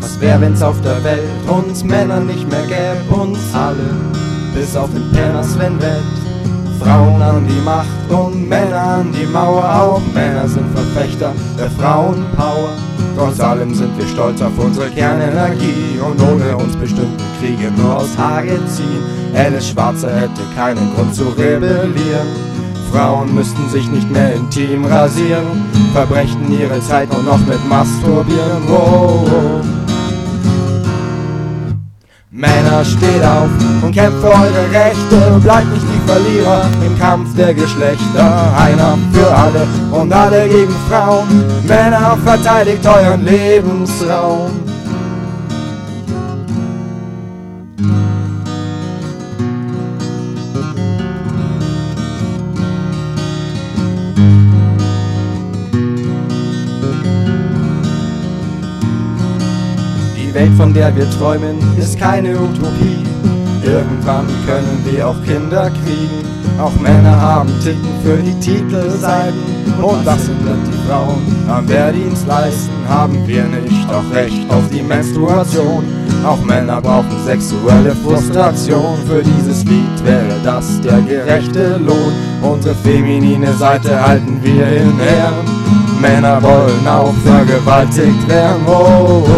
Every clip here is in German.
Was wär, wenn's auf der Welt uns Männer nicht mehr gäb, uns alle, bis auf den Penner Sven Welt, Frauen an die Macht und Männer an die Mauer, auch. Männer sind Verfechter der Frauenpower. Trotz allem sind wir stolz auf unsere Kernenergie und ohne uns bestimmten Kriege nur aus Hage ziehen. Alice Schwarzer hätte keinen Grund zu rebellieren. Frauen müssten sich nicht mehr intim rasieren, verbrächten ihre Zeit nur noch mit Masturbieren. Wow. Männer, steht auf und kämpft für eure Rechte, bleibt nicht Verlierer im Kampf der Geschlechter. Einer für alle und alle gegen Frauen. Männer, verteidigt euren Lebensraum. Die Welt, von der wir träumen, ist keine Utopie. Irgendwann können wir auch Kinder kriegen. Auch Männer haben Ticken für die Titelseiten. Und was hindert die Frauen am Wehrdienst leisten? Haben wir nicht auch Recht auf die Menstruation? Auch Männer brauchen sexuelle Frustration. Für dieses Lied wäre das der gerechte Lohn. Unsere feminine Seite halten wir in Ehren. Männer wollen auch vergewaltigt werden. Oh, oh.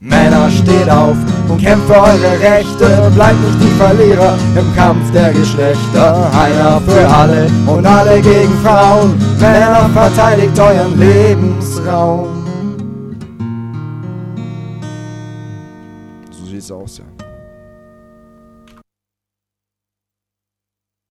Männer, steht auf und kämpft für eure Rechte. Bleibt nicht die Verlierer im Kampf der Geschlechter. Einer für alle und alle gegen Frauen. Männer, verteidigt euren Lebensraum. So sieht's aus, ja.